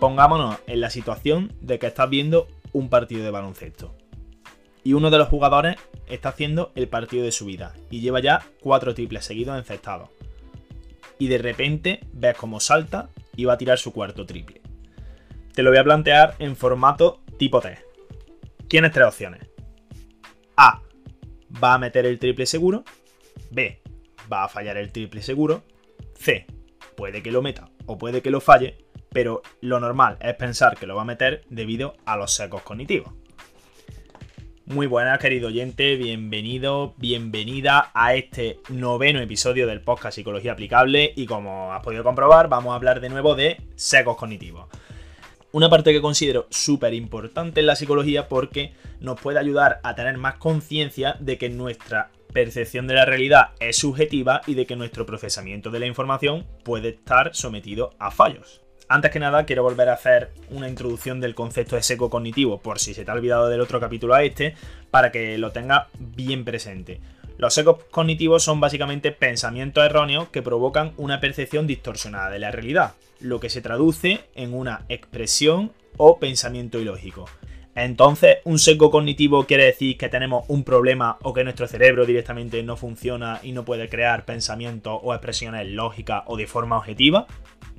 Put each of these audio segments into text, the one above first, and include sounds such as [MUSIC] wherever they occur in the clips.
Pongámonos en la situación de que estás viendo un partido de baloncesto. Y uno de los jugadores está haciendo el partido de su vida y lleva ya cuatro triples seguidos encestados. Y de repente ves cómo salta y va a tirar su cuarto triple. Te lo voy a plantear en formato tipo T. Tienes tres opciones. A. Va a meter el triple seguro. B. Va a fallar el triple seguro. C. Puede que lo meta o puede que lo falle, pero lo normal es pensar que lo va a meter debido a los secos cognitivos. Muy buenas, querido oyente, bienvenido, bienvenida a este noveno episodio del podcast Psicología Aplicable y como has podido comprobar, vamos a hablar de nuevo de secos cognitivos. Una parte que considero súper importante en la psicología porque nos puede ayudar a tener más conciencia de que nuestra percepción de la realidad es subjetiva y de que nuestro procesamiento de la información puede estar sometido a fallos. Antes que nada, quiero volver a hacer una introducción del concepto de seco cognitivo, por si se te ha olvidado del otro capítulo a este, para que lo tengas bien presente. Los secos cognitivos son básicamente pensamientos erróneos que provocan una percepción distorsionada de la realidad, lo que se traduce en una expresión o pensamiento ilógico. Entonces, un seco cognitivo quiere decir que tenemos un problema o que nuestro cerebro directamente no funciona y no puede crear pensamientos o expresiones lógicas o de forma objetiva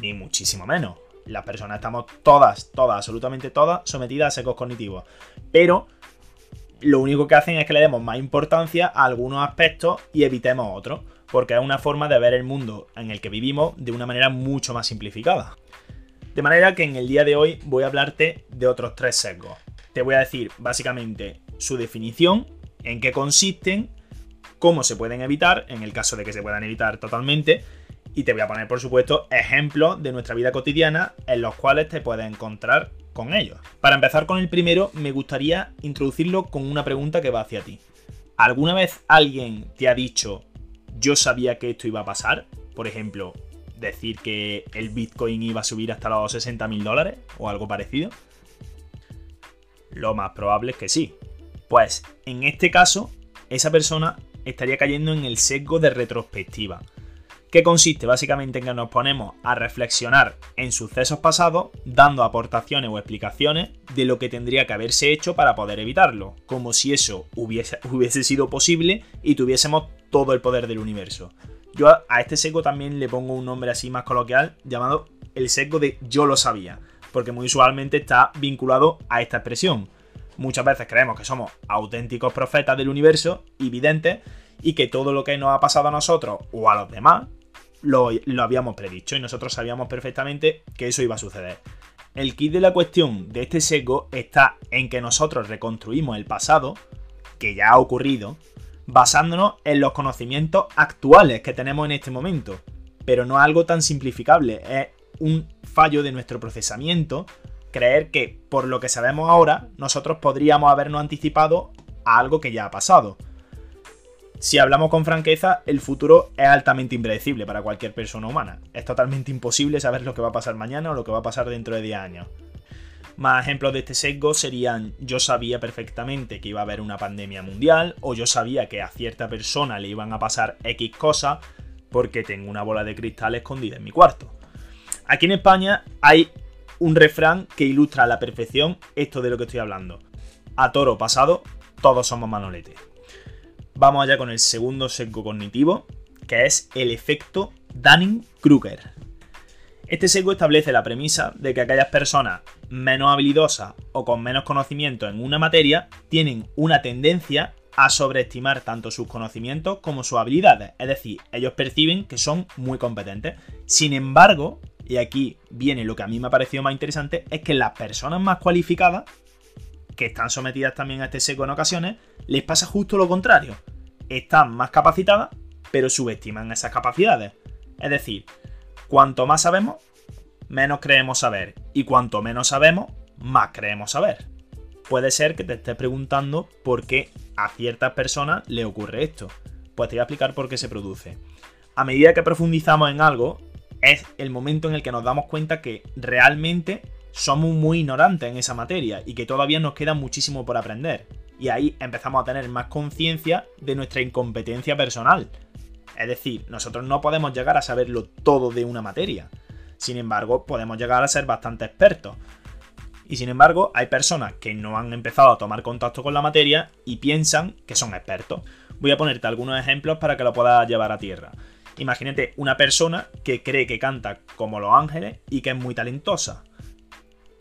ni muchísimo menos. Las personas estamos todas, todas, absolutamente todas sometidas a secos cognitivos. Pero lo único que hacen es que le demos más importancia a algunos aspectos y evitemos otros, porque es una forma de ver el mundo en el que vivimos de una manera mucho más simplificada. De manera que en el día de hoy voy a hablarte de otros tres sesgos. Te voy a decir básicamente su definición, en qué consisten, cómo se pueden evitar, en el caso de que se puedan evitar totalmente, y te voy a poner, por supuesto, ejemplos de nuestra vida cotidiana en los cuales te puedes encontrar con ellos. Para empezar con el primero, me gustaría introducirlo con una pregunta que va hacia ti. ¿Alguna vez alguien te ha dicho, yo sabía que esto iba a pasar? Por ejemplo, decir que el Bitcoin iba a subir hasta los 60 mil dólares o algo parecido. Lo más probable es que sí. Pues en este caso, esa persona estaría cayendo en el sesgo de retrospectiva que consiste básicamente en que nos ponemos a reflexionar en sucesos pasados, dando aportaciones o explicaciones de lo que tendría que haberse hecho para poder evitarlo, como si eso hubiese, [LAUGHS] hubiese sido posible y tuviésemos todo el poder del universo. Yo a este seco también le pongo un nombre así más coloquial llamado el seco de yo lo sabía, porque muy usualmente está vinculado a esta expresión. Muchas veces creemos que somos auténticos profetas del universo y videntes y que todo lo que nos ha pasado a nosotros o a los demás lo, habíamos predicho y nosotros sabíamos perfectamente que eso iba a suceder. El kit de la cuestión de este sesgo está en que nosotros reconstruimos el pasado, que ya ha ocurrido, basándonos en los conocimientos actuales que tenemos en este momento. Pero no algo tan simplificable, es un fallo de nuestro procesamiento creer que por lo que sabemos ahora, nosotros podríamos habernos anticipado a algo que ya ha pasado si hablamos con franqueza, el futuro es altamente impredecible para cualquier persona humana. Es totalmente imposible saber lo que va a pasar mañana o lo que va a pasar dentro de 10 años. Más ejemplos de este sesgo serían yo sabía perfectamente que iba a haber una pandemia mundial o yo sabía que a cierta persona le iban a pasar X cosas porque tengo una bola de cristal escondida en mi cuarto. Aquí en España hay un refrán que ilustra a la perfección esto de lo que estoy hablando. A toro pasado, todos somos manoletes. Vamos allá con el segundo sesgo cognitivo, que es el efecto Dunning-Kruger. Este sesgo establece la premisa de que aquellas personas menos habilidosas o con menos conocimiento en una materia tienen una tendencia a sobreestimar tanto sus conocimientos como sus habilidades. Es decir, ellos perciben que son muy competentes. Sin embargo, y aquí viene lo que a mí me ha parecido más interesante, es que las personas más cualificadas que están sometidas también a este seco en ocasiones, les pasa justo lo contrario. Están más capacitadas, pero subestiman esas capacidades. Es decir, cuanto más sabemos, menos creemos saber. Y cuanto menos sabemos, más creemos saber. Puede ser que te estés preguntando por qué a ciertas personas le ocurre esto. Pues te voy a explicar por qué se produce. A medida que profundizamos en algo, es el momento en el que nos damos cuenta que realmente somos muy ignorantes en esa materia y que todavía nos queda muchísimo por aprender. Y ahí empezamos a tener más conciencia de nuestra incompetencia personal. Es decir, nosotros no podemos llegar a saberlo todo de una materia. Sin embargo, podemos llegar a ser bastante expertos. Y sin embargo, hay personas que no han empezado a tomar contacto con la materia y piensan que son expertos. Voy a ponerte algunos ejemplos para que lo puedas llevar a tierra. Imagínate una persona que cree que canta como los ángeles y que es muy talentosa.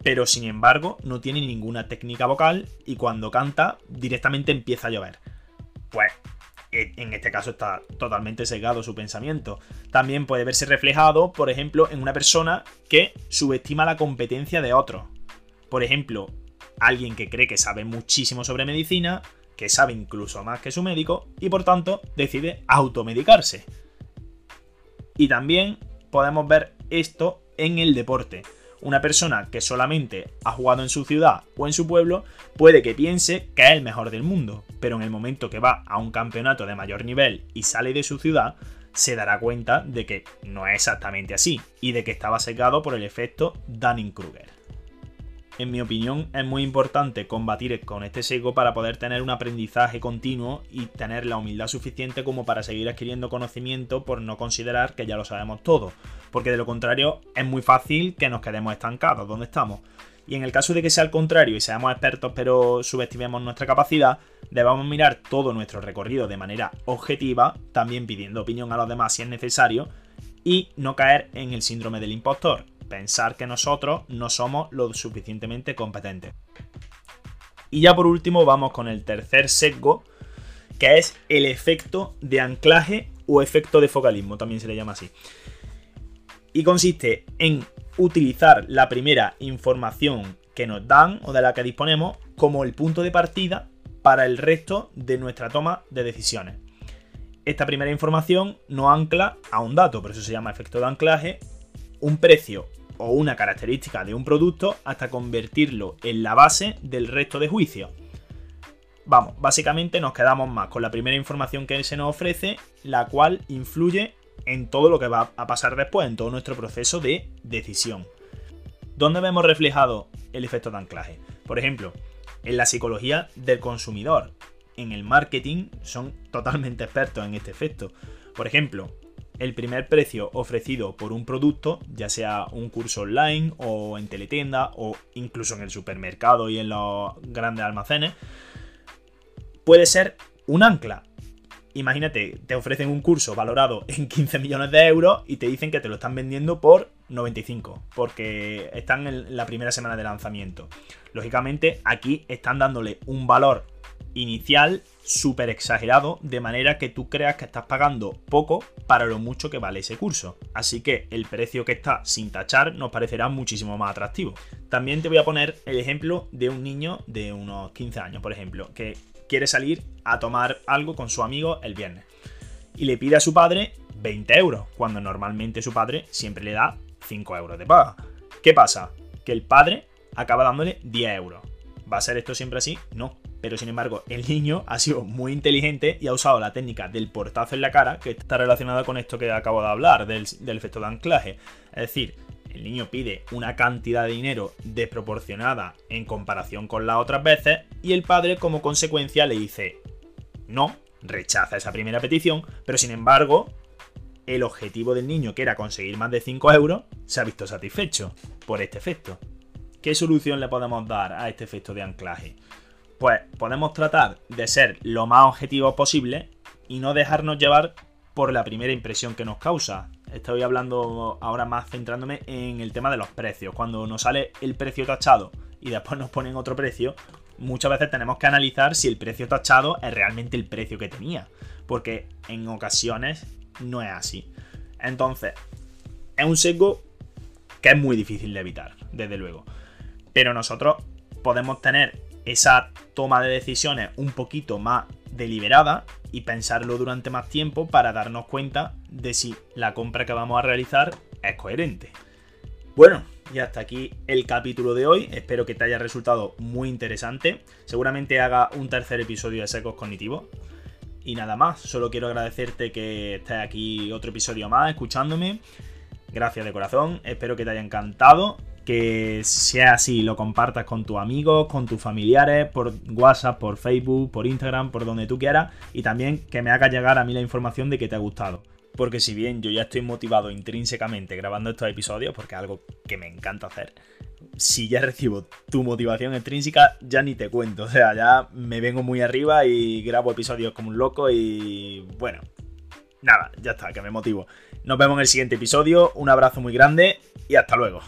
Pero sin embargo, no tiene ninguna técnica vocal y cuando canta directamente empieza a llover. Pues e, en este caso está totalmente sesgado su pensamiento. También puede verse reflejado, por ejemplo, en una persona que subestima la competencia de otros. Por ejemplo, alguien que cree que sabe muchísimo sobre medicina, que sabe incluso más que su médico, y por tanto decide automedicarse. Y también podemos ver esto en el deporte. Una persona que solamente ha jugado en su ciudad o en su pueblo puede que piense que es el mejor del mundo, pero en el momento que va a un campeonato de mayor nivel y sale de su ciudad, se dará cuenta de que no es exactamente así y de que estaba secado por el efecto Dunning-Kruger en mi opinión, es muy importante combatir con este sesgo para poder tener un aprendizaje continuo y tener la humildad suficiente como para seguir adquiriendo conocimiento por no considerar que ya lo sabemos todo. Porque de lo contrario, es muy fácil que nos quedemos estancados donde estamos. Y en el caso de que sea al contrario y seamos expertos pero subestimemos nuestra capacidad, debemos mirar todo nuestro recorrido de manera objetiva, también pidiendo opinión a los demás si es necesario, y no caer en el síndrome del impostor, pensar que nosotros no somos lo suficientemente competentes. Y ya por último vamos con el tercer sesgo, que es el efecto de anclaje o efecto de focalismo, también se le llama así. Y consiste en utilizar la primera información que nos dan o de la que disponemos como el punto de partida para el resto de nuestra toma de decisiones. Esta primera información no ancla a un dato, por eso se llama efecto de anclaje un precio o una característica de un producto hasta convertirlo en la base del resto de juicios. Vamos, básicamente nos quedamos más con la primera información que se nos ofrece, la cual influye en todo lo que va a pasar después, en todo nuestro proceso de decisión. ¿Dónde vemos reflejado el efecto de anclaje? Por ejemplo, en la psicología del consumidor. En el marketing son totalmente expertos en este efecto. Por ejemplo, el primer precio ofrecido por un producto, ya sea un curso online o en teletienda o incluso en el supermercado y en los grandes almacenes, puede ser un ancla. Imagínate, te ofrecen un curso valorado en [LAUGHS] 15 millones de euros y te dicen que te lo están vendiendo por 95, porque están en la primera semana de lanzamiento. Lógicamente, aquí están dándole un valor inicial súper exagerado, de manera que tú creas que estás pagando poco para lo mucho que vale ese curso. Así que el precio que está sin tachar nos parecerá muchísimo más atractivo. También te voy a poner el ejemplo de un niño de unos 15 años, por ejemplo, que quiere salir a tomar algo con su amigo el viernes. Y le pide a su padre 20 euros, cuando normalmente su padre siempre le da 5 euros de paga. ¿Qué pasa? Que el padre acaba dándole 10 euros. ¿Va a ser esto siempre así? No pero sin embargo el niño ha sido muy inteligente y ha usado la técnica del portazo en la cara, que está relacionada con esto que acabo de hablar, del, efecto de anclaje. Es decir, el niño pide una cantidad de dinero desproporcionada en comparación con las otras veces y el padre como consecuencia le dice no, rechaza esa primera petición, pero sin embargo el objetivo del niño que era conseguir más de 5 euros se ha visto satisfecho por este efecto. ¿Qué solución le podemos dar a este efecto de anclaje? Pues podemos tratar de ser lo más objetivos posible y no dejarnos llevar por la primera impresión que nos causa. Estoy hablando ahora más centrándome en el tema de los precios. Cuando nos sale el precio tachado y después nos ponen otro precio, muchas veces tenemos que analizar si el precio tachado es realmente el precio que tenía. Porque en ocasiones no es así. Entonces, es un sesgo que es muy difícil de evitar, desde luego. Pero nosotros podemos tener esa toma de decisiones un poquito más deliberada y pensarlo durante más tiempo para darnos cuenta de si la compra que vamos a realizar es coherente. Bueno, y hasta aquí el capítulo de hoy. Espero que te haya resultado muy interesante. Seguramente haga un tercer episodio de Secos Cognitivos. Y nada más, solo quiero agradecerte que estés aquí otro episodio más escuchándome. Gracias de corazón, espero que te haya encantado que sea así, lo compartas con tus amigos, con tus familiares, por WhatsApp, por Facebook, por Instagram, por donde tú quieras, y también que me hagas llegar a mí la información de que te ha gustado. porque si bien yo ya estoy motivado intrínsecamente grabando estos episodios, porque es algo que me encanta hacer, si ya recibo tu motivación extrínseca, ya ni te cuento. O sea, ya me vengo muy arriba y grabo episodios como un loco y bueno, nada, ya está, que me motivo. Nos vemos en el siguiente episodio, un abrazo muy grande y hasta luego.